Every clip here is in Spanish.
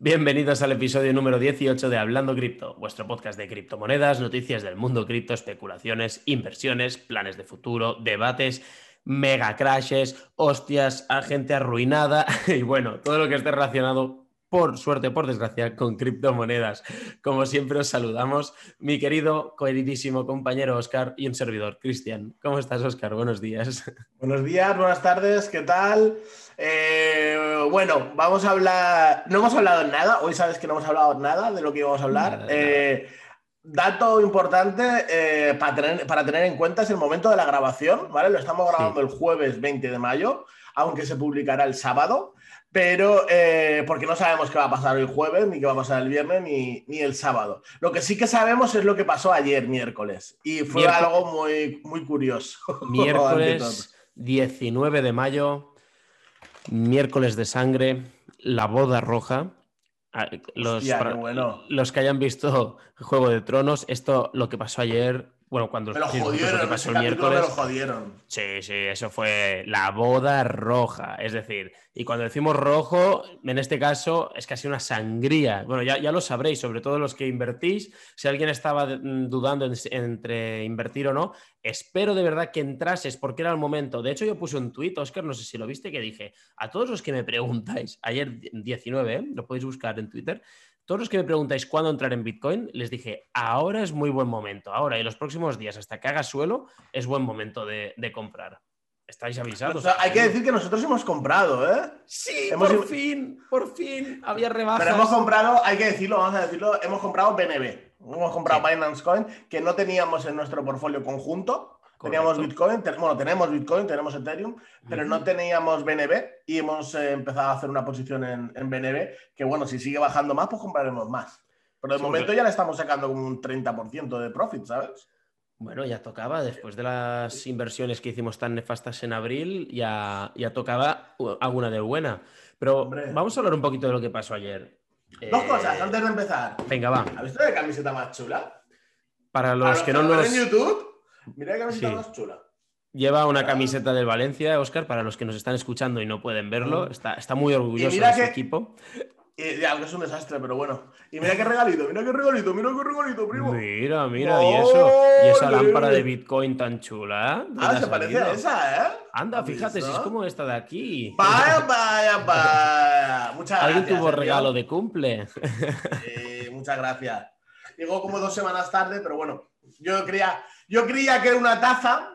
Bienvenidos al episodio número 18 de Hablando Cripto, vuestro podcast de criptomonedas, noticias del mundo cripto, especulaciones, inversiones, planes de futuro, debates, mega crashes, hostias, a gente arruinada y bueno, todo lo que esté relacionado por suerte, por desgracia, con criptomonedas. Como siempre os saludamos, mi querido, queridísimo compañero Oscar y un servidor, Cristian. ¿Cómo estás, Oscar? Buenos días. Buenos días, buenas tardes, ¿qué tal? Eh, bueno, vamos a hablar, no hemos hablado nada, hoy sabes que no hemos hablado nada de lo que íbamos a hablar. Eh, dato importante eh, para, tener, para tener en cuenta es el momento de la grabación, ¿vale? Lo estamos grabando el jueves 20 de mayo, aunque se publicará el sábado pero eh, porque no sabemos qué va a pasar el jueves, ni qué va a pasar el viernes, ni, ni, el sábado. Lo que sí que sabemos es lo que pasó ayer, miércoles, y fue algo muy, muy curioso. Miércoles 19 de mayo, miércoles de sangre, la boda roja. Ah, los, bueno. los que hayan visto Juego de Tronos, esto lo que pasó ayer bueno, cuando me lo jodieron, que pasó el miércoles. Me lo jodieron. Sí, sí, eso fue la boda roja. Es decir, y cuando decimos rojo, en este caso es casi una sangría. Bueno, ya, ya lo sabréis, sobre todo los que invertís. Si alguien estaba mm, dudando entre invertir o no, espero de verdad que entrases porque era el momento. De hecho, yo puse un tuit, Oscar, no sé si lo viste, que dije a todos los que me preguntáis, ayer 19, ¿eh? lo podéis buscar en Twitter, todos los que me preguntáis cuándo entrar en Bitcoin, les dije, ahora es muy buen momento, ahora y los próximos días, hasta que haga suelo, es buen momento de, comprar. ¿Estáis avisados? hay que decir que nosotros hemos comprado, ¿eh? Sí, por fin, por fin, había rebajas. Pero hemos comprado, hay que decirlo, vamos a decirlo, hemos comprado BNB. Hemos comprado Binance Coin, que no teníamos en nuestro portfolio conjunto. Teníamos Bitcoin, bueno, tenemos Bitcoin, tenemos Ethereum, pero no teníamos BNB y hemos eh, empezado a hacer una posición en, BNB que, bueno, si sigue bajando más, pues compraremos más. Pero de momento ya le estamos sacando un 30% de profit, ¿sabes? Bueno, ya tocaba, después de las inversiones que hicimos tan nefastas en abril, ya, ya tocaba alguna de buena. Pero vamos a hablar un poquito de lo que pasó ayer. Dos cosas antes de empezar. Venga, va. ¿Has visto la camiseta más chula? Para los, que no nos. en YouTube? Mira qué camiseta más chula. Lleva una camiseta del Valencia, Oscar, para los que nos están escuchando y no pueden verlo. Mm. Está, está muy orgulloso de su equipo. Y, ya, es un desastre, pero bueno. Y mira qué regalito, mira qué regalito, mira qué regalito, primo. Mira, mira, y eso. Y esa lámpara de Bitcoin tan chula. ¿eh? Ah, se parece a esa, ¿eh? Anda, fíjate, si es como esta de aquí. Vaya, vaya, vaya. Muchas gracias. ¿Alguien tuvo regalo de cumple? Sí, muchas gracias. Llegó como dos semanas tarde, pero bueno, yo creía, yo creía que era una taza,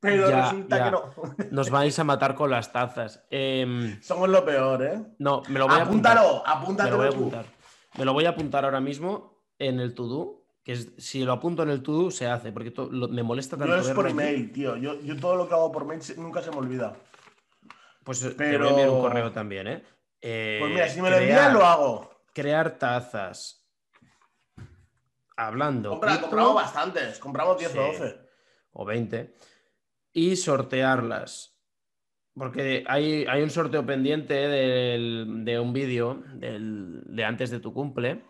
pero resulta que no. Nos vais a matar con las tazas. Em, Somos lo peor, ¿eh? No, me lo voy a apuntar. apúntalo. Me lo voy a apuntar. Me lo voy a apuntar ahora mismo en el to-do. Que si lo apunto en el to-do, se hace, porque me molesta tanto. Yo es por email, tío. Yo, todo lo que hago por mail nunca se me olvida. Pues pero... te voy a enviar un correo también, ¿eh? pues mira, si me lo envías, lo hago. Crear tazas hablando. compramos bastantes, compramos 10 o 12. O 20. Y sortearlas. Porque hay, hay un sorteo pendiente de un vídeo de antes de tu cumple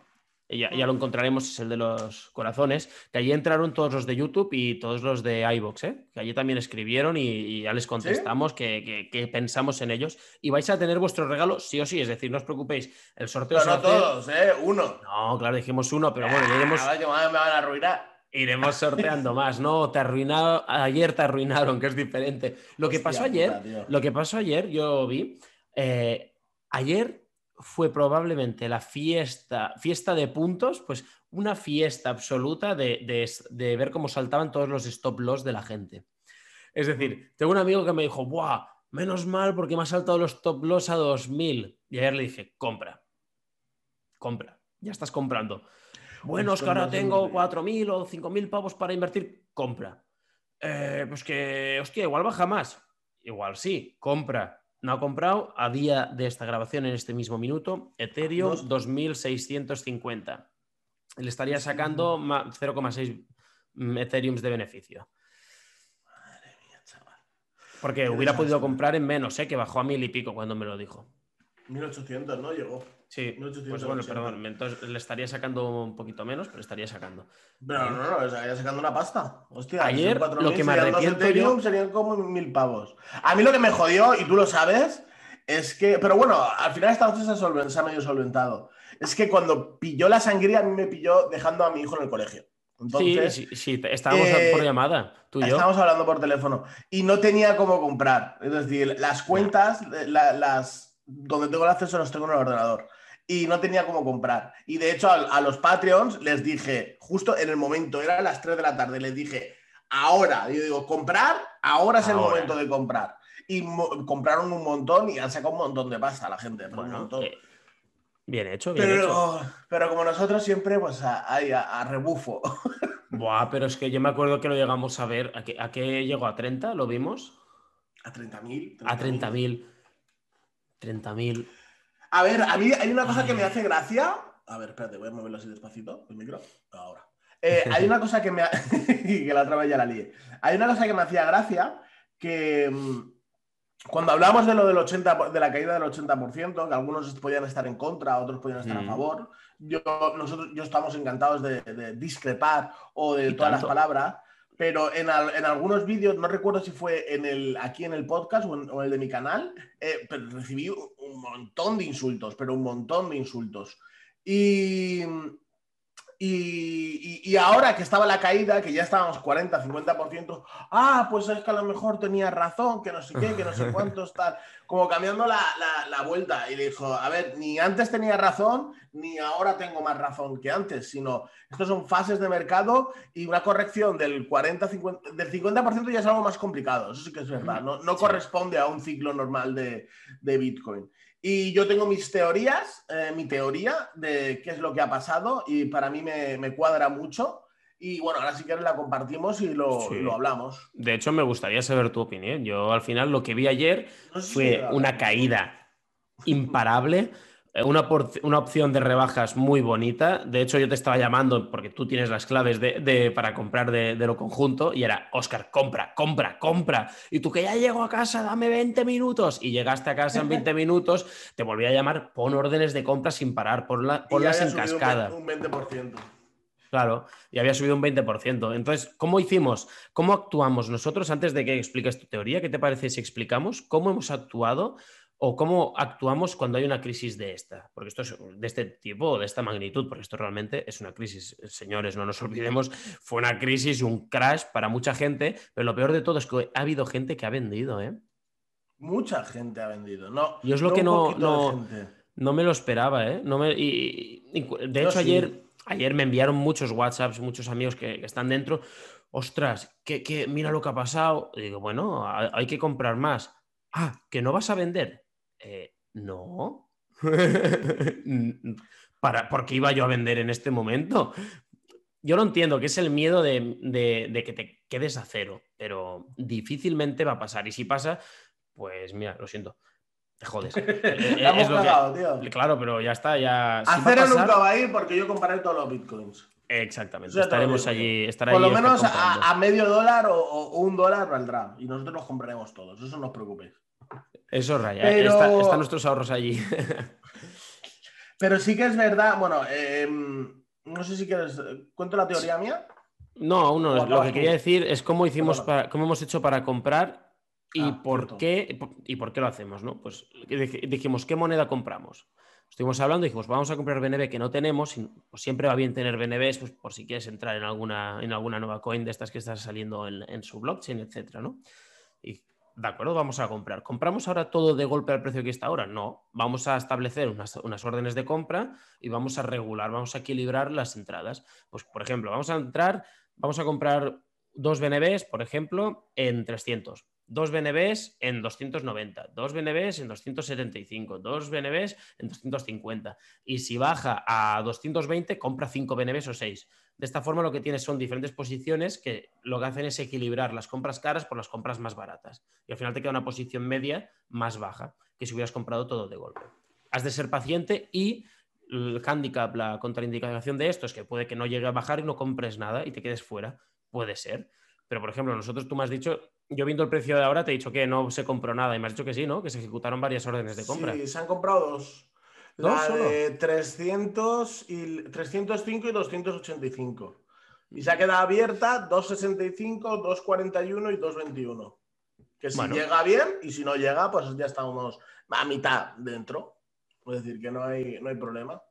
ya, lo encontraremos, es el de los corazones, que allí entraron todos los de YouTube y todos los de iBox, ¿eh? que allí también escribieron y, ya les contestamos que, pensamos en ellos. Y vais a tener vuestro regalo sí o sí, es decir, no os preocupéis, el sorteo pero no todos, ¿eh? Uno. No, claro, dijimos uno, pero bueno, ya iremos... me van a arruinar. Iremos sorteando más, ¿no? Te arruinado, ayer te arruinaron, que es diferente. Lo que pasó ayer, lo que pasó ayer, yo vi, eh, ayer fue probablemente la fiesta, fiesta de puntos, pues una fiesta absoluta de, ver cómo saltaban todos los stop loss de la gente. Es decir, tengo un amigo que me dijo, ¡buah! Menos mal porque me ha saltado los stop loss a 2000. Y ayer le dije, compra, compra, ya estás comprando. Bueno, es que ahora tengo 4.000 o 5.000 pavos para invertir, compra. Eh, pues que, hostia, igual baja más. Igual sí, compra no ha comprado a día de esta grabación en este mismo minuto Ethereum 2650. Le estaría sacando 0,6 Ethereum de beneficio. Madre mía, chaval. Porque hubiera podido comprar en menos, ¿eh? que bajó a mil y pico cuando me lo dijo. 1800, ¿no? Llegó. Sí, pues bueno, perdón, entonces le estaría sacando un poquito menos, pero estaría sacando. Pero no, no, estaría sacando una pasta. Hostia, ayer lo que me arrepiento yo... serían como mil pavos. A mí lo que me jodió, y tú lo sabes, es que, pero bueno, al final esta noche se ha, medio solventado. Es que cuando pilló la sangría, a mí me pilló dejando a mi hijo en el colegio. Entonces, sí, sí, sí, estábamos por eh, llamada, tú y yo. Estábamos hablando por teléfono y no tenía cómo comprar. Es decir, las cuentas, las, donde tengo el acceso los tengo en el ordenador y no tenía cómo comprar. Y de hecho a, los Patreons les dije, justo en el momento, era las 3 de la tarde, les dije, ahora, yo digo, comprar, ahora es el momento de comprar. Y compraron un montón y han sacado un montón de pasta a la gente. Bueno, eh, bien hecho, bien pero, hecho. Pero como nosotros siempre, pues ahí a, rebufo. Buah, pero es que yo me acuerdo que lo llegamos a ver. ¿A qué, a qué llegó? ¿A 30? ¿Lo vimos? A 30.000. a 30.000. 30.000. A ver, a mí hay una cosa que me hace gracia. A ver, espérate, voy a moverlo así despacito, el micro. Ahora. Eh, hay una cosa que me. que la otra vez ya la lié. Hay una cosa que me hacía gracia que. Mm, cuando hablamos de lo del 80, de la caída del 80%, que algunos podían estar en contra, otros podían estar a mm. favor, yo, nosotros, yo estamos encantados de, discrepar o de todas las palabras, pero en, algunos vídeos, no recuerdo si fue en el, aquí en el podcast o en, el de mi canal, eh, pero recibí un montón de insultos, pero un montón de insultos. Y, y, ahora que estaba la caída, que ya estábamos 40, 50%, ah, pues es que a lo mejor tenía razón, que no sé qué, que no sé cuántos, tal, como cambiando la, vuelta. Y le dijo, a ver, ni antes tenía razón, ni ahora tengo más razón que antes, sino estos son fases de mercado y una corrección del 40, 50, del 50% ya es algo más complicado, eso sí que es verdad, no, no corresponde a un ciclo normal de, de Bitcoin. Y yo tengo mis teorías, eh, mi teoría de qué es lo que ha pasado y para mí me, cuadra mucho. Y bueno, ahora sí que la compartimos y lo, hablamos. De hecho, me gustaría saber tu opinión. Yo al final lo que vi ayer fue una caída imparable eh, una, una, opción de rebajas muy bonita. De hecho, yo te estaba llamando porque tú tienes las claves de, para comprar de, lo conjunto y era, Oscar, compra, compra, compra. Y tú que ya llego a casa, dame 20 minutos. Y llegaste a casa en 20 minutos, te volví a llamar, pon órdenes de compra sin parar, por ponlas en cascada. Un 20%. Claro, y había subido un 20%. Entonces, ¿cómo hicimos? ¿Cómo actuamos nosotros antes de que expliques tu teoría? ¿Qué te parece si explicamos cómo hemos actuado o cómo actuamos cuando hay una crisis de esta, porque esto es de este tipo, de esta magnitud, porque esto realmente es una crisis, señores, no nos olvidemos, fue una crisis, un crash para mucha gente, pero lo peor de todo es que ha habido gente que ha vendido, ¿eh? Mucha gente ha vendido, no. Yo es lo que no, no, me lo esperaba, ¿eh? No me, y, de hecho, ayer, ayer me enviaron muchos WhatsApps, muchos amigos que, están dentro. Ostras, que, mira lo que ha pasado. digo, bueno, hay que comprar más. Ah, que no vas a vender. Eh, no. ¿Para, ¿Por qué iba yo a vender en este momento? Yo lo entiendo, que es el miedo de, que te quedes a cero, pero difícilmente va a pasar. Y si pasa, pues mira, lo siento. Te jodes. tío. Claro, pero ya está, ya. a cero nunca va a ir porque yo compraré todos los bitcoins. Exactamente. Estaremos allí. Por lo menos a, medio dólar o, un dólar valdrá. Y nosotros los compraremos todos. Eso no os preocupéis. Eso raya. están nuestros ahorros allí. Pero sí que es verdad, bueno, em, no sé si quieres. ¿Cuento la teoría mía? No, aún no. Lo que quería decir es cómo hicimos para, cómo hemos hecho para comprar y ah, por qué y por qué lo hacemos, ¿no? Pues dijimos, ¿qué moneda compramos? Estuvimos hablando y dijimos, vamos a comprar BNB que no tenemos, pues siempre va bien tener BNB pues por si quieres entrar en alguna, en alguna nueva coin de estas que estás saliendo en, en su blockchain, etcétera, ¿no? Y de acuerdo, vamos a comprar. ¿Compramos ahora todo de golpe al precio que está ahora? No, vamos a establecer unas, órdenes de compra y vamos a regular, vamos a equilibrar las entradas. Pues, por ejemplo, vamos a entrar, vamos a comprar dos BNBs, por ejemplo, en 300 dos BNBs en 290, dos BNBs en 275, dos BNBs en 250. Y si baja a 220, compra 5 BNBs o 6. De esta forma lo que tienes son diferentes posiciones que lo que hacen es equilibrar las compras caras por las compras más baratas. Y al final te queda una posición media más baja que si hubieras comprado todo de golpe. Has de ser paciente y el handicap, la contraindicación de esto es que puede que no llegue a bajar y no compres nada y te quedes fuera. Puede ser. Pero, por ejemplo, nosotros tú me has dicho, yo viendo el precio de ahora te he dicho que no se compró nada y me has dicho que sí, ¿no? Que se ejecutaron varias órdenes de compra. Sí, se han comprado dos. La de 300 y 305 y 285. Y se ha quedado abierta 265, 241 y 221. Que si llega bien y si no llega, pues ya estamos a mitad dentro. Es decir, que no hay, no hay problema.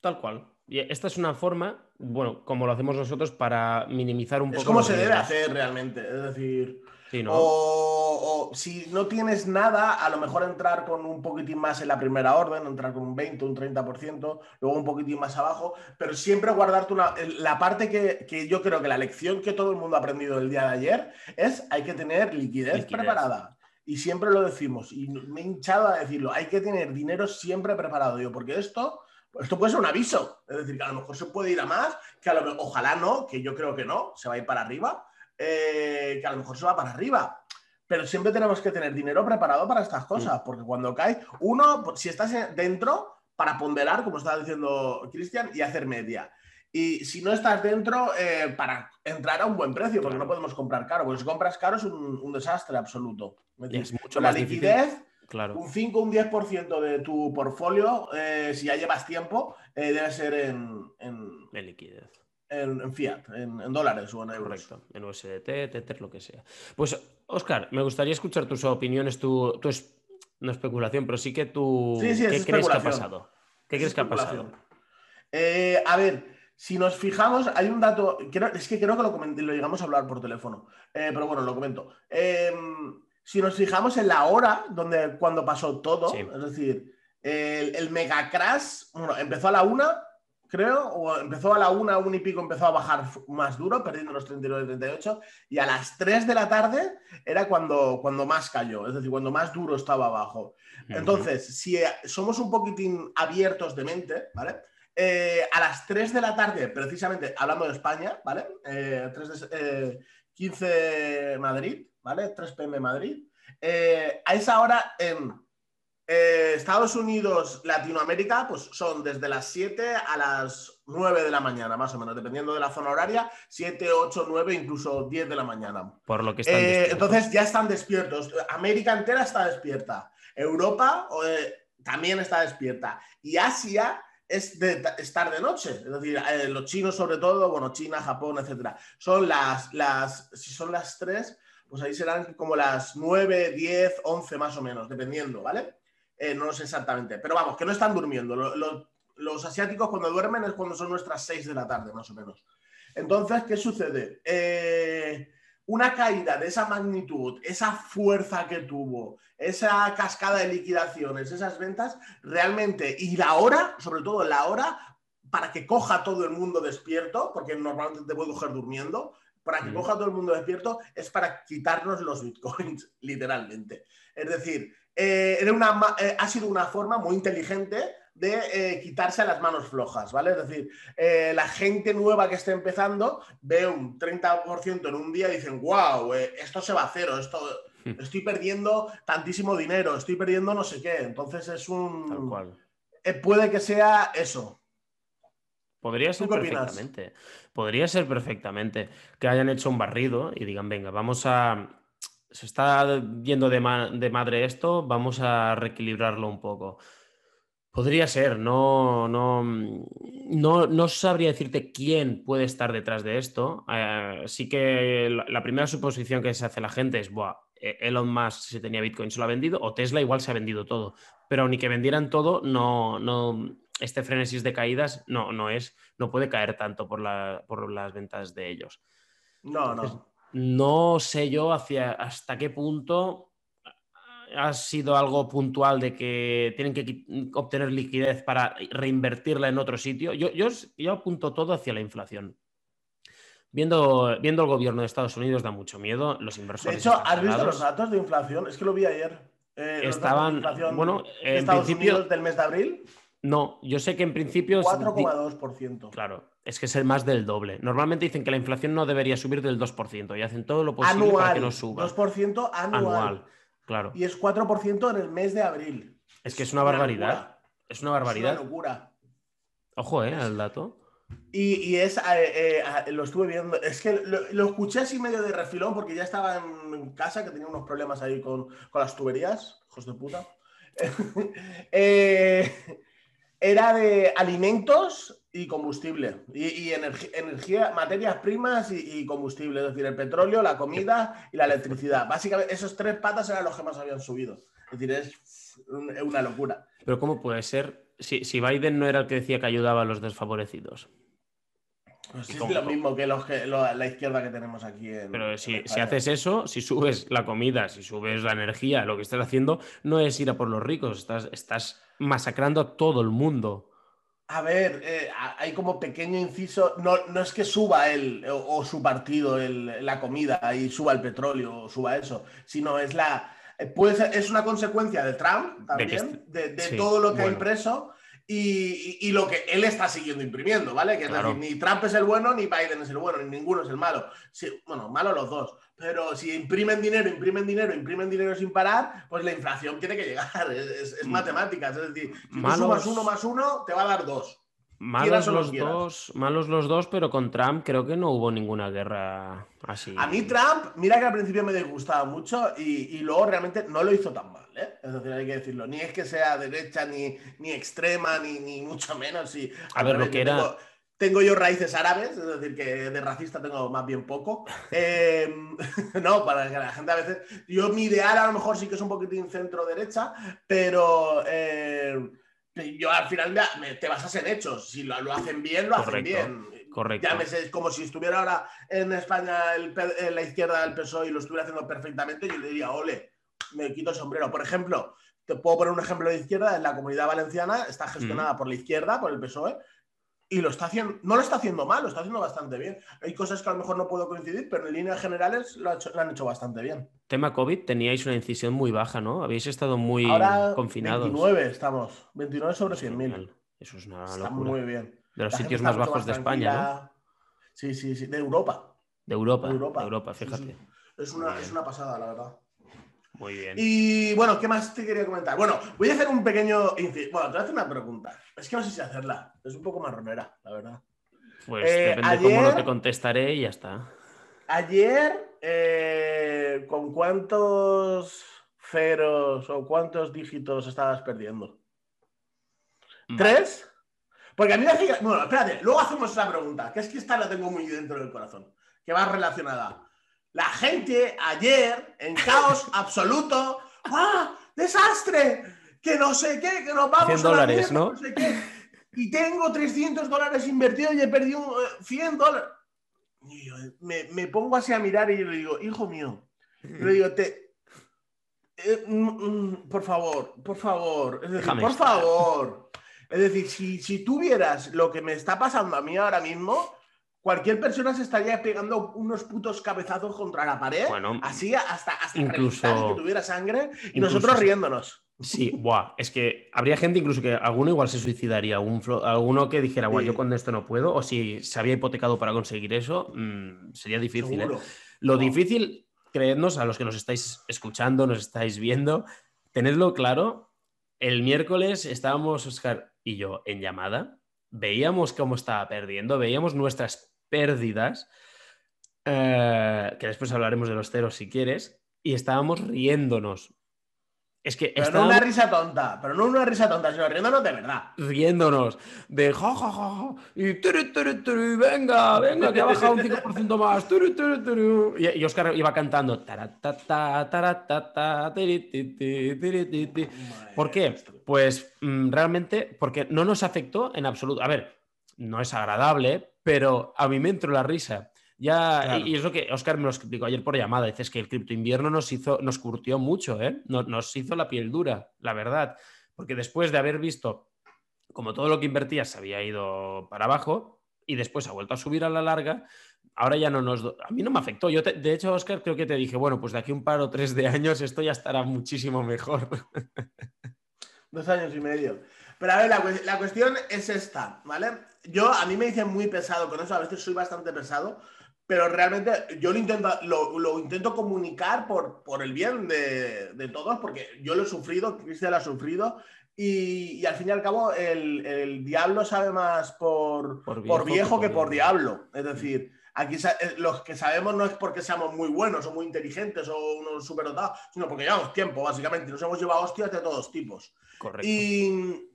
Tal cual. Y esta es una forma, bueno, como lo hacemos nosotros para minimizar un poco. Es como se debe hacer realmente. Es decir, o, si no tienes nada, a lo mejor entrar con un poquitín más en la primera orden, entrar con un 20, un 30%, luego un poquitín más abajo, pero siempre guardarte una... La parte que, yo creo que la lección que todo el mundo ha aprendido el día de ayer es hay que tener liquidez. preparada. Y siempre lo decimos, y me he hinchado a decirlo, hay que tener dinero siempre preparado, yo, porque esto, esto puede ser un aviso, es decir, que a lo mejor se puede ir a más, que a lo ojalá no, que yo creo que no, se va a ir para arriba, eh, que a lo mejor se va para arriba. Pero siempre tenemos que tener dinero preparado para estas cosas, porque cuando cae, uno, si estás dentro, para ponderar, como estaba diciendo Cristian, y hacer media. Y si no estás dentro, eh, para entrar a un buen precio, porque no podemos comprar caro. Porque si compras caro es un, desastre absoluto. Es mucho la liquidez, claro. un 5 un 10% de tu portfolio, eh, si ya llevas tiempo, debe ser en, en, liquidez en, fiat, en, dólares o en euros. Correcto, en USDT, Tether, lo que sea. Pues, Oscar, me gustaría escuchar tus opiniones, tu, tu es, no especulación, pero sí que tú... ¿Qué crees que ha pasado? ¿Qué crees que ha pasado? Eh, a ver, si nos fijamos, hay un dato, es que creo que lo, lo llegamos a hablar por teléfono, eh, pero bueno, lo comento. Em, si nos fijamos en la hora donde cuando pasó todo, es decir, el, el mega crash, bueno, empezó a la una creo, o empezó a la una, una y pico, empezó a bajar más duro, perdiendo los 39 38, y a las 3 de la tarde era cuando, cuando más cayó, es decir, cuando más duro estaba abajo. Entonces, si somos un poquitín abiertos de mente, ¿vale? Eh, a las 3 de la tarde, precisamente hablando de España, ¿vale? 15 eh, Madrid, ¿vale? 3 pm Madrid. Eh, a esa hora en eh, Estados Unidos, Latinoamérica, pues son desde las 7 a las 9 de la mañana, más o menos, dependiendo de la zona horaria, 7, 8, 9, incluso 10 de la mañana. Por lo que están eh, Entonces ya están despiertos. América entera está despierta. Europa eh, también está despierta. Y Asia es de estar de noche. Es decir, los chinos sobre todo, bueno, China, Japón, etcétera. Son las, las, si son las 3, pues ahí serán como las 9, 10, 11 más o menos, dependiendo, ¿vale? Eh, no lo sé exactamente, pero vamos, que no están durmiendo. los asiáticos cuando duermen es cuando son nuestras 6 de la tarde, más o menos. Entonces, ¿qué sucede? Eh, una caída de esa magnitud, esa fuerza que tuvo, esa cascada de liquidaciones, esas ventas, realmente, y la hora, sobre todo la hora, para que coja todo el mundo despierto, porque normalmente te puedo coger durmiendo, para que coja todo el mundo despierto, es para quitarnos los bitcoins, literalmente. Es decir, eh, era una, eh, ha sido una forma muy inteligente de eh, quitarse las manos flojas, ¿vale? Es decir, la gente nueva que está empezando ve un 30% en un día y dicen, wow, esto se va a cero, esto, hmm. estoy perdiendo tantísimo dinero, estoy perdiendo no sé qué. Entonces es un... Tal cual. puede que sea eso. Podría ser perfectamente. Podría ser perfectamente que hayan hecho un barrido y digan, venga, vamos a se está yendo de, madre esto, vamos a reequilibrarlo un poco. Podría ser, no, no, no, no, sabría decirte quién puede estar detrás de esto. Eh, sí que la, primera suposición que se hace la gente es, Buah, e-, Elon Musk si tenía Bitcoin se lo ha vendido, o Tesla igual se ha vendido todo. Pero ni que vendieran todo, no, no, este frenesis de caídas no, no es, no puede caer tanto por, la, por las ventas de ellos. No, no. No sé yo hacia, hasta qué punto ha sido algo puntual de que tienen que obtener liquidez para reinvertirla en otro sitio. Yo, yo, yo apunto todo hacia la inflación. Viendo, viendo el gobierno de Estados Unidos da mucho miedo, los inversores. De hecho, ¿has visto los datos de inflación? Es que lo vi ayer. Eh, Estaban, bueno, en Estados principio, Unidos del mes de abril. No, yo sé que en principio... 4,2%. Claro, es que es el más del doble. Normalmente dicen que la inflación no debería subir del 2% y hacen todo lo posible para que no suba. 2% anual. anual. Claro. Y es 4% en el mes de abril. Es que es, una, barbaridad. Es una barbaridad. Es una locura. Ojo, ¿eh? El dato. Y, es, eh, eh, lo estuve viendo, es que lo, escuché así medio de refilón porque ya estaba en casa, que tenía unos problemas ahí con, con las tuberías, hijos de puta. eh, era de alimentos y combustible. Y, energía, materias primas y, combustible. Es decir, el petróleo, la comida y la electricidad. Básicamente, esos tres patas eran los que más habían subido. Es decir, es una locura. Pero ¿cómo puede ser? Si, Biden no era el que decía que ayudaba a los desfavorecidos. Pues es lo mismo que, los la izquierda que tenemos aquí. En, Pero si, si, haces eso, si subes la comida, si subes la energía, lo que estás haciendo no es ir a por los ricos, estás, estás masacrando a todo el mundo. A ver, eh, hay como pequeño inciso, no, no es que suba él o, su partido la comida y suba el petróleo o suba eso, sino es la eh, puede es una consecuencia de Trump también, de, todo lo que ha impreso y, lo que él está siguiendo imprimiendo, ¿vale? Que es decir, ni Trump es el bueno, ni Biden es el bueno, ni ninguno es el malo. bueno, malo los dos. Pero si imprimen dinero, imprimen dinero, imprimen dinero sin parar, pues la inflación tiene que llegar. Es, es, mm. matemáticas. Es decir, si tú sumas uno más uno, te va a dar dos. Malos los dos, malos los dos, pero con Trump creo que no hubo ninguna guerra así. A mí Trump, mira que al principio me disgustaba mucho y, luego realmente no lo hizo tan mal, ¿eh? Es decir, hay que decirlo. Ni es que sea derecha, ni, ni extrema, ni, ni mucho menos. Y, a ver, lo que era tengo yo raíces árabes, es decir, que de racista tengo más bien poco. Em, no, para que la gente a veces. Yo, mi ideal a lo mejor sí que es un poquitín centro-derecha, pero eh, yo al final te basas en hechos. Si lo, hacen bien, lo hacen bien. Correcto. es como si estuviera ahora en España el, en la izquierda del PSOE y lo estuviera haciendo perfectamente, yo le diría, ole, me quito el sombrero. Por ejemplo, te puedo poner un ejemplo de izquierda, en la comunidad valenciana está gestionada por la izquierda, por el PSOE, y lo está haciendo, no lo está haciendo mal, lo está haciendo bastante bien. Hay cosas que a lo mejor no puedo coincidir, pero en líneas generales lo, han hecho bastante bien. Tema COVID, teníais una incisión muy baja, ¿no? Habéis estado muy confinados. 29 estamos, 29 sobre 100.000. Eso es una está muy bien. De los sitios más bajos de España, ¿no? Sí, sí, sí, de Europa. De Europa, de Europa, fíjate. Es, una, es una pasada, la verdad. Muy bien. Y bueno, ¿qué más te quería comentar? Bueno, voy a hacer un pequeño. Bueno, te voy a hacer una pregunta. Es que no sé si hacerla. Es un poco marronera, la verdad. Pues eh, depende cómo no te contestaré y ya está. Ayer, eh, ¿con cuántos ceros o cuántos dígitos estabas perdiendo? ¿Tres? Porque a mí me hace... Bueno, espérate, luego hacemos esa pregunta, que es que esta la tengo muy dentro del corazón, que va relacionada. La gente ayer, en caos absoluto, ¡ah! ¡Desastre! Que no sé qué, que nos vamos 100 dólares, ¿no? no sé qué. Y tengo 300 dólares invertidos y he perdido 100 dólares. Y me, me, pongo así a mirar y le digo, hijo mío, le digo, te, eh, mm, mm, por favor, por favor, es decir, por favor. Es decir, si, si tú vieras lo que me está pasando a mí ahora mismo, cualquier persona se estaría pegando unos putos cabezazos contra la pared, así hasta, hasta incluso, que tuviera sangre, y nosotros riéndonos. Sí, buah, es que habría gente incluso que alguno igual se suicidaría, alguno que dijera, guau, yo con esto no puedo, o si se había hipotecado para conseguir eso, mm, sería difícil. ¿eh? Lo difícil, creednos, a los que nos estáis escuchando, nos estáis viendo, tenedlo claro, el miércoles estábamos Oscar y yo en llamada, veíamos cómo estaba perdiendo, veíamos nuestras pérdidas, eh, que después hablaremos de los ceros si quieres, y estábamos riéndonos. Es que pero no una risa tonta, pero no una risa tonta, sino riéndonos de verdad. Riéndonos de ja, ja, ja, y venga, venga, que ha bajado un 5% más. y, y, Oscar iba cantando. ¿Por qué? Pues mm, realmente, porque no nos afectó en absoluto. A ver, no es agradable, pero a mí me entró la risa. Ya, y, es lo que Oscar me lo explicó ayer por llamada. Dices que el cripto invierno nos hizo, nos curtió mucho, ¿eh? Nos, nos, hizo la piel dura, la verdad. Porque después de haber visto como todo lo que invertías se había ido para abajo y después ha vuelto a subir a la larga, ahora ya no nos. A mí no me afectó. Yo, de hecho, Oscar, creo que te dije, bueno, pues de aquí un par o tres de años esto ya estará muchísimo mejor. Dos años y medio. Pero a ver, la, la cuestión es esta, ¿vale? Yo, a mí me dicen muy pesado con eso, a veces soy bastante pesado, pero realmente yo lo intento, lo, intento comunicar por, por el bien de, de, todos, porque yo lo he sufrido, Cristian lo ha sufrido, y, y, al fin y al cabo el, el diablo sabe más por, por viejo, que por diablo. Es decir, aquí eh, los que sabemos no es porque seamos muy buenos o muy inteligentes o unos superdotados, sino porque llevamos tiempo, básicamente, nos hemos llevado hostias de todos tipos. Correcto. Y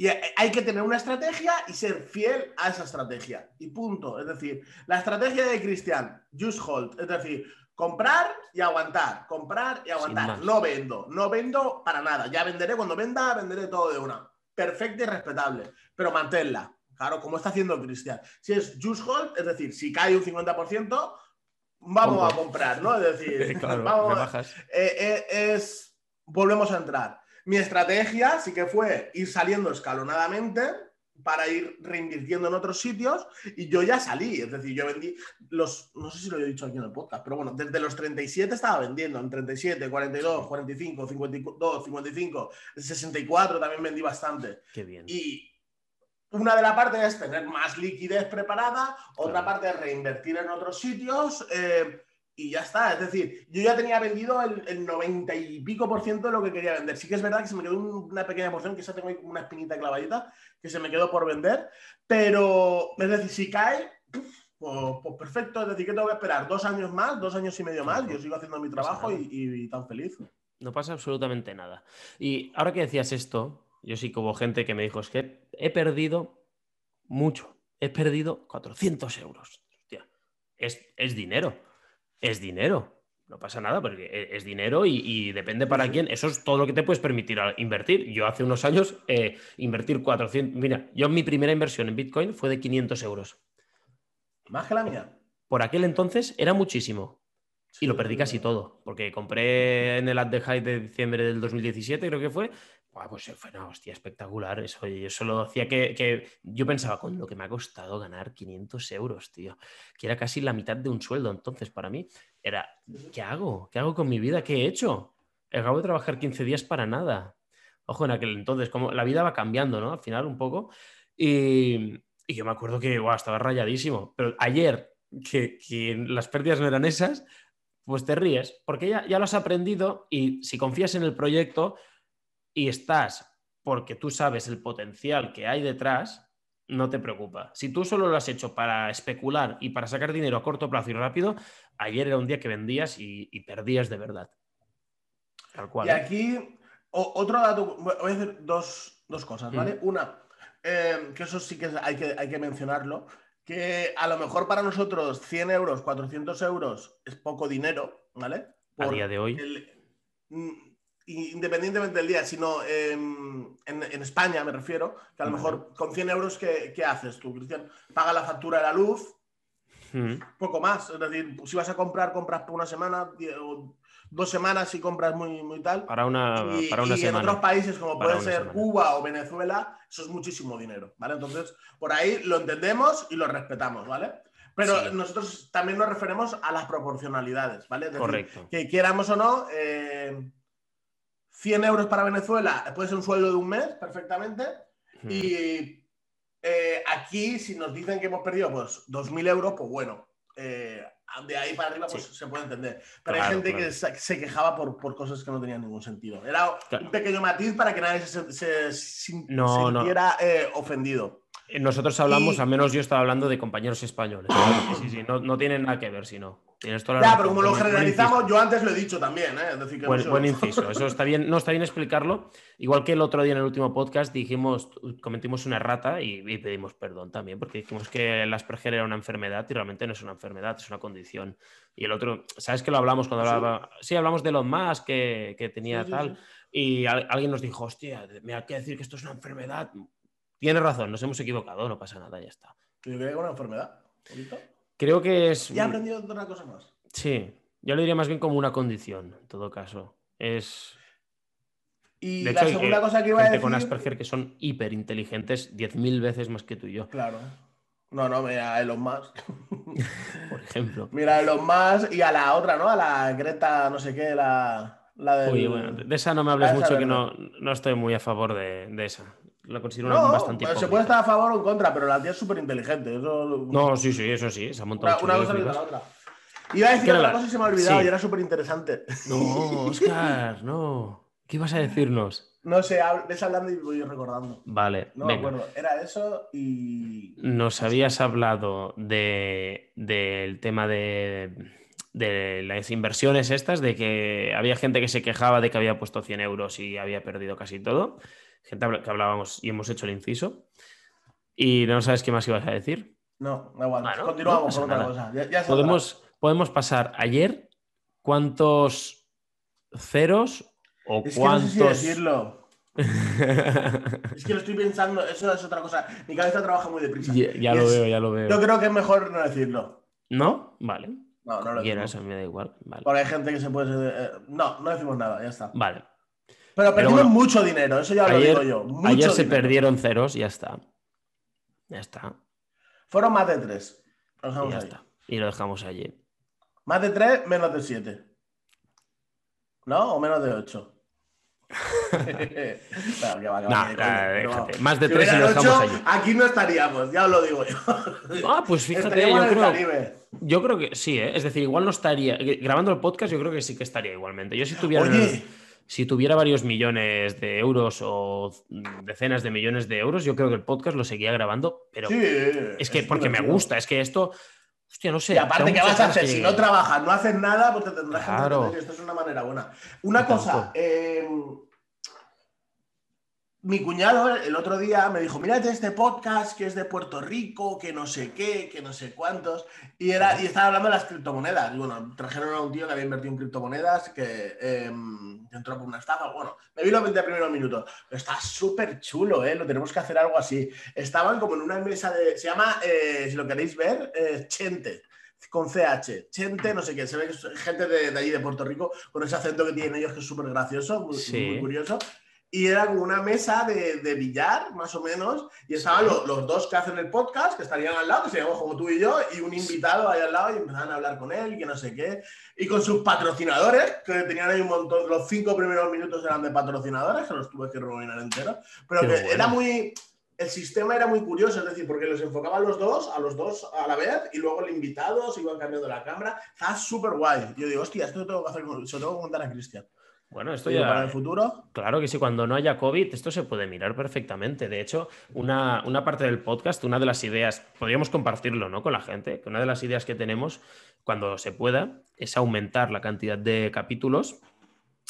Y hay que tener una estrategia y ser fiel a esa estrategia. Y punto. Es decir, la estrategia de Cristian, just hold. Es decir, comprar y aguantar. Comprar y aguantar. No vendo. No vendo para nada. Ya venderé cuando venda, venderé todo de una. Perfecta y respetable. Pero manténla. Claro, como está haciendo Cristian. Si es just hold, es decir, si cae un 50%, vamos a comprar, ¿no? Es decir, vamos, eh, eh, es, volvemos a entrar. Mi estrategia sí que fue ir saliendo escalonadamente para ir reinvirtiendo en otros sitios y yo ya salí, es decir, yo vendí los, no sé si lo he dicho aquí en el podcast, pero bueno, desde los 37 estaba vendiendo, en 37, 42, 45, 52, 55, 64 también vendí bastante. Qué bien. Y una de las partes es tener más liquidez preparada, otra parte es reinvertir en otros sitios. Eh, y ya está. Es decir, yo ya tenía vendido el, 90 y pico por ciento de lo que quería vender. Sí que es verdad que se me quedó una pequeña porción, que esa tengo ahí como una espinita clavadita, que se me quedó por vender. Pero, es decir, si cae, pues, pues, perfecto. Es decir, que tengo que esperar dos años más, dos años y medio más. Yo sigo haciendo mi trabajo y, tan feliz. No pasa absolutamente nada. Y ahora que decías esto, yo sí que hubo gente que me dijo, es que he perdido mucho. He perdido 400 euros. Hostia, es, es dinero es dinero. No pasa nada, porque e, es dinero y, depende para quién. Eso es todo lo que te puedes permitir invertir. Yo hace unos años eh, invertir 400. Mira, yo mi primera inversión en Bitcoin fue de 500 euros. Más que la mía. Por aquel entonces era muchísimo. y lo perdí casi todo, porque compré en el At the High de diciembre del 2017, creo que fue, pues fue una hostia espectacular. Eso, yo solo hacía que, Yo pensaba, con lo que me ha costado ganar 500 euros, tío. Que era casi la mitad de un sueldo. Entonces, para mí, era, ¿qué hago? ¿Qué hago con mi vida? ¿Qué he hecho? Acabo de trabajar 15 días para nada. Ojo, en aquel entonces, como la vida va cambiando, ¿no? Al final, un poco. Y, yo me acuerdo que estaba rayadísimo. Pero ayer, que, las pérdidas no eran esas, pues te ríes, porque ya, ya lo has aprendido y si confías en el proyecto, y estás porque tú sabes el potencial que hay detrás, no te preocupa. Si tú solo lo has hecho para especular y para sacar dinero a corto plazo y rápido, ayer era un día que vendías y, perdías de verdad. Tal cual. Y ¿eh? aquí, otro dato, voy a decir dos, cosas, ¿vale? Una, eh, que eso sí que hay, que hay que mencionarlo, que a lo mejor para nosotros 100 euros, 400 euros es poco dinero, ¿vale? a día de hoy. Mm, independientemente del día, sino en, España me refiero, que a lo mejor con 100 euros, ¿qué, haces tú, Cristian? Paga la factura de la luz, poco más. Es decir, si vas a comprar, compras por una semana, o dos semanas si compras muy, muy tal. Para una, y, para una en otros países, como puede ser Cuba o Venezuela, eso es muchísimo dinero, ¿vale? Entonces, por ahí lo entendemos y lo respetamos, ¿vale? Pero nosotros también nos referimos a las proporcionalidades, ¿vale? Correcto. Que quieramos o no, eh, 100 euros para Venezuela puede ser un sueldo de un mes perfectamente. Y eh, aquí, si nos dicen que hemos perdido pues 2.000 euros, pues bueno, eh, de ahí para arriba pues se puede entender. Pero hay gente que se quejaba por, por, cosas que no tenían ningún sentido. Era un pequeño matiz para que nadie se, sintiera eh, ofendido. Nosotros hablamos, al menos yo estaba hablando de compañeros españoles. Sí, sí, no, no tienen nada que ver, sino. Tienes toda la ya, pero como lo generalizamos, yo antes lo he dicho también, ¿eh? decir, que buen, inciso, eso está bien, no está bien explicarlo. Igual que el otro día en el último podcast dijimos, cometimos una errata y, pedimos perdón también, porque dijimos que el Asperger era una enfermedad y realmente no es una enfermedad, es una condición. Y el otro, ¿sabes que lo hablamos cuando hablaba? Sí, hablamos de los más que, que tenía tal. Y alguien nos dijo, hostia, me hay que decir que esto es una enfermedad. Tiene razón, nos hemos equivocado, no pasa nada, ya está. ¿Yo creo que una enfermedad? Creo que es. ¿Ya he aprendido otra cosa más? Sí, yo lo diría más bien como una condición, en todo caso. Es. Y la segunda eh, cosa que iba a decir. con Asperger que son hiper inteligentes, 10.000 veces más que tú y yo. Claro. No, no, mira a Elon Musk. Por ejemplo. Mira a Elon Musk y a la otra, ¿no? A la Greta, no sé qué, la. la de. bueno, de esa no me hables mucho, que no, no, estoy muy a favor de, de esa la considero no, bastante Se puede estar a favor o en contra, pero la tía es súper inteligente. No, sí, sí, eso sí, se ha montado Una, una cosa y la otra. Iba a decir otra cosa y se me ha olvidado y era súper interesante. No, Oscar, no. ¿Qué ibas a decirnos? No sé, ves hablando y voy recordando. Vale, no me acuerdo. Era eso y. Nos habías hablado de, del tema de, de las inversiones estas, de que había gente que se quejaba de que había puesto 100 euros y había perdido casi todo. Gente que hablábamos y hemos hecho el inciso. Y no sabes qué más ibas a decir. No, da igual. Continuamos con otra cosa. podemos, podemos pasar ayer cuántos ceros o cuántos. no decirlo. es que lo estoy pensando, eso es otra cosa. Mi cabeza trabaja muy deprisa. Ya, lo veo, ya lo veo. Yo creo que es mejor no decirlo. ¿No? Vale. No, no lo quieras, a mí me da igual. Vale. Porque hay gente que se puede. Eh, no, no decimos nada, ya está. Vale. Pero perdimos mucho dinero, eso ya lo digo yo. ayer se perdieron ceros, ya está. Ya está. Fueron más de tres. y ya está. Y lo dejamos allí. Más de tres, menos de siete. ¿No? O menos de ocho. Más de tres y lo dejamos allí. Aquí no estaríamos, ya os lo digo yo. Ah, pues fíjate, yo creo, yo creo que sí, ¿eh? es decir, igual no estaría. Grabando el podcast, yo creo que sí que estaría igualmente. Yo si tuviera. Si tuviera varios millones de euros o decenas de millones de euros, yo creo que el podcast lo seguía grabando, pero es que porque me gusta, es que esto, hostia, no sé. Y aparte, ¿qué vas a hacer? Si no trabajas, no haces nada, pues te tendrás que Esto es una manera buena. Una cosa, eh, mi cuñado el otro día me dijo, mírate este podcast que es de Puerto Rico, que no sé qué, que no sé cuántos, y, era, y estaba hablando de las criptomonedas. Y bueno, trajeron a un tío que había invertido en criptomonedas, que em, entró por una estafa. Bueno, me vi los 20 primeros minutos. Está súper chulo, ¿eh? Lo tenemos que hacer algo así. Estaban como en una mesa de... Se llama, eh, si lo queréis ver, eh, Chente con CH, Chente, no sé qué, se ve que gente de, allí de Puerto Rico con ese acento que tienen ellos que es súper gracioso, muy, curioso y era como una mesa de, billar, más o menos, y estaban los, dos que hacen el podcast, que estarían al lado, que seríamos como tú y yo, y un invitado ahí al lado, y empezaban a hablar con él, y que no sé qué, y con sus patrocinadores, que tenían ahí un montón, los cinco primeros minutos eran de patrocinadores, que los tuve que rebobinar enteros, pero que era muy, el sistema era muy curioso, es decir, porque los enfocaban los dos, a los dos a la vez, y luego el invitado se iban cambiando la cámara, estaba súper guay. Yo digo, hostia, esto lo tengo que hacer, se lo tengo que contar a Cristian. Bueno, esto ya. ¿Para el futuro? Claro que sí, cuando no haya COVID, esto se puede mirar perfectamente. De hecho, una, una, parte del podcast, una de las ideas, podríamos compartirlo ¿no? con la gente, que una de las ideas que tenemos cuando se pueda es aumentar la cantidad de capítulos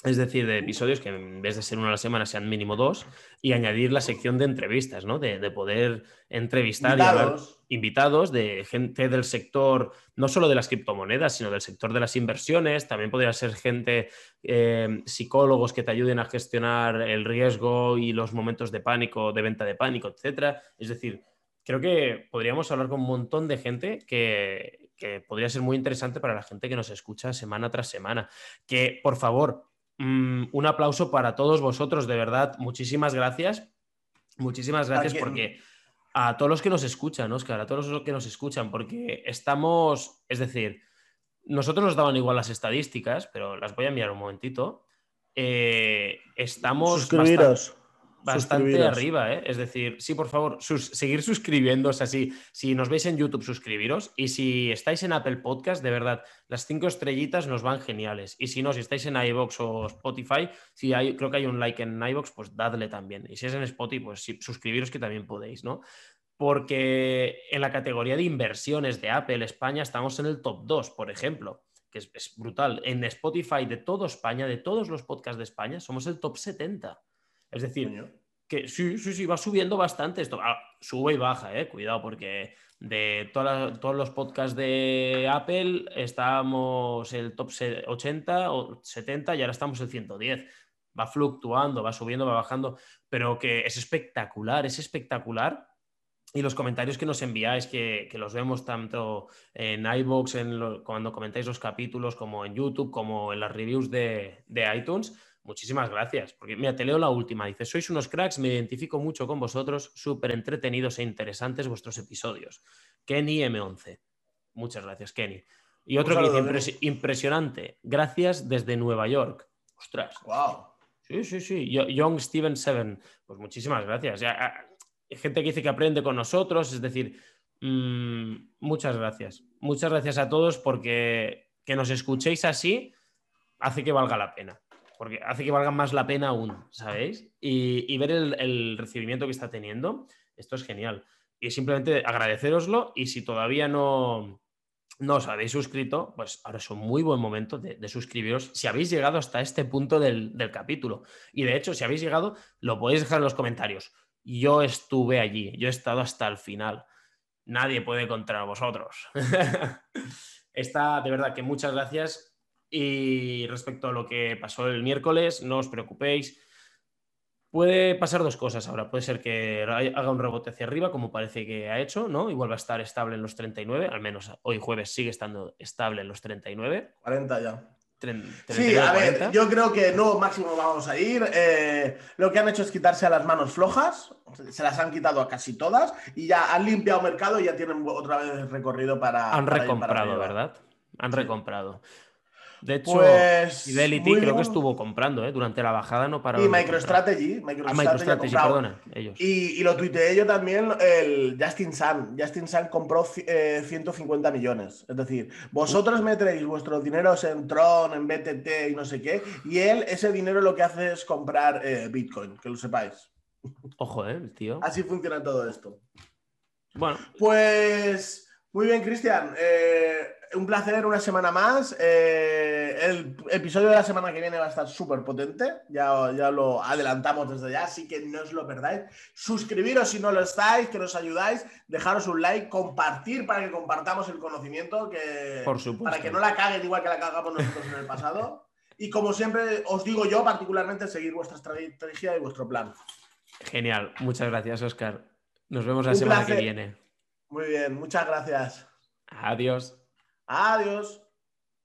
es decir, de episodios que en vez de ser una a la semana sean mínimo dos, y añadir la sección de entrevistas, ¿no? De, poder entrevistar y hablar invitados de gente del sector, no solo de las criptomonedas, sino del sector de las inversiones. También podría ser gente, eh, psicólogos que te ayuden a gestionar el riesgo y los momentos de pánico, de venta de pánico, etcétera. Es decir, creo que podríamos hablar con un montón de gente que, que podría ser muy interesante para la gente que nos escucha semana tras semana. Que, por favor, Mm, un aplauso para todos vosotros, de verdad. Muchísimas gracias. Muchísimas gracias porque a todos los que nos escuchan, Oscar, a todos los que nos escuchan, porque estamos, es decir, nosotros nos daban igual las estadísticas, pero las voy a enviar un momentito. Eh, estamos bastante arriba, ¿eh? Es decir, sí, por favor, seguir suscribiéndose así. Si nos veis en YouTube, suscribiros. Y si estáis en Apple Podcast, de verdad, las cinco estrellitas nos van geniales. Y si no, si estáis en iVoox o Spotify, si hay, creo que hay un like en iVoox, pues dadle también. Y si es en Spotify, pues suscribiros que también podéis, ¿no? Porque en la categoría de inversiones de Apple España estamos en el top 2, por ejemplo que es, es brutal. En Spotify de todo España, de todos los podcasts de España, somos el top 70. Es decir, que sí, sí, sí, va subiendo bastante esto. Ah, sube y baja, eh, cuidado, porque de todos los podcasts de Apple estábamos el top 80 o 70 y ahora estamos el 110. Va fluctuando, va subiendo, va bajando, pero que es espectacular, es espectacular. Y los comentarios que nos enviáis, que, los vemos tanto en iBox, en cuando comentáis los capítulos, como en YouTube, como en las reviews de, de iTunes, Muchísimas gracias. Porque, mira, te leo la última. Dice, sois unos cracks, me identifico mucho con vosotros, súper entretenidos e interesantes vuestros episodios. Kenny M11. Muchas gracias, Kenny. Y otro que dice, impresionante. Gracias desde Nueva York. Ostras. Wow. Sí, sí, sí. Young Steven Seven. Pues muchísimas gracias. Hay gente que dice que aprende con nosotros. Es decir, mm, muchas gracias. Muchas gracias a todos porque que nos escuchéis así hace que valga la pena porque hace que valga más la pena aún, ¿sabéis? Y, ver el, recibimiento que está teniendo, esto es genial. Y simplemente agradeceroslo y si todavía no, no os habéis suscrito, pues ahora es un muy buen momento de, suscribiros si habéis llegado hasta este punto del, capítulo. Y de hecho, si habéis llegado, lo podéis dejar en los comentarios. Yo estuve allí, yo he estado hasta el final. Nadie puede contra vosotros. Está de verdad que muchas gracias. Y respecto a lo que pasó el miércoles, no os preocupéis Puede pasar dos cosas ahora. Puede ser que haga un rebote hacia arriba, como parece que ha hecho, ¿no? Y vuelva a estar estable en los 39. Al menos hoy jueves sigue estando estable en los 39. 40 ya. sí, a ver, yo creo que no máximo vamos a ir. Eh, lo que han hecho es quitarse a las manos flojas, se las han quitado a casi todas y ya han limpiado mercado y ya tienen otra vez recorrido para. Han recomprado, ¿verdad? Han recomprado. De hecho, pues, Fidelity creo que estuvo comprando ¿eh? durante la bajada, no para. Y MicroStrategy. Ah, MicroStrategy, perdona, ellos. Y, lo tuiteé yo también, el Justin Sun. Justin Sun compró 150 eh, millones. Es decir, vosotros metéis vuestros dineros en Tron, en BTT y no sé qué, y él, ese dinero lo que hace es comprar eh, Bitcoin, que lo sepáis. Ojo, ¿eh, tío? Así funciona todo esto. Bueno. Pues. Muy bien, Cristian. Eh, un placer una semana más. Eh, el episodio de la semana que viene va a estar súper potente. Ya, ya lo adelantamos desde ya, así que no os lo perdáis. Suscribiros si no lo estáis, que nos ayudáis. Dejaros un like, compartir para que compartamos el conocimiento, que, Por supuesto. para que no la caguen igual que la cagamos nosotros en el pasado. Y como siempre os digo yo, particularmente, seguir vuestra estrategia y vuestro plan. Genial. Muchas gracias, Oscar. Nos vemos la semana que viene. Muy bien, muchas gracias. Adiós. Adiós.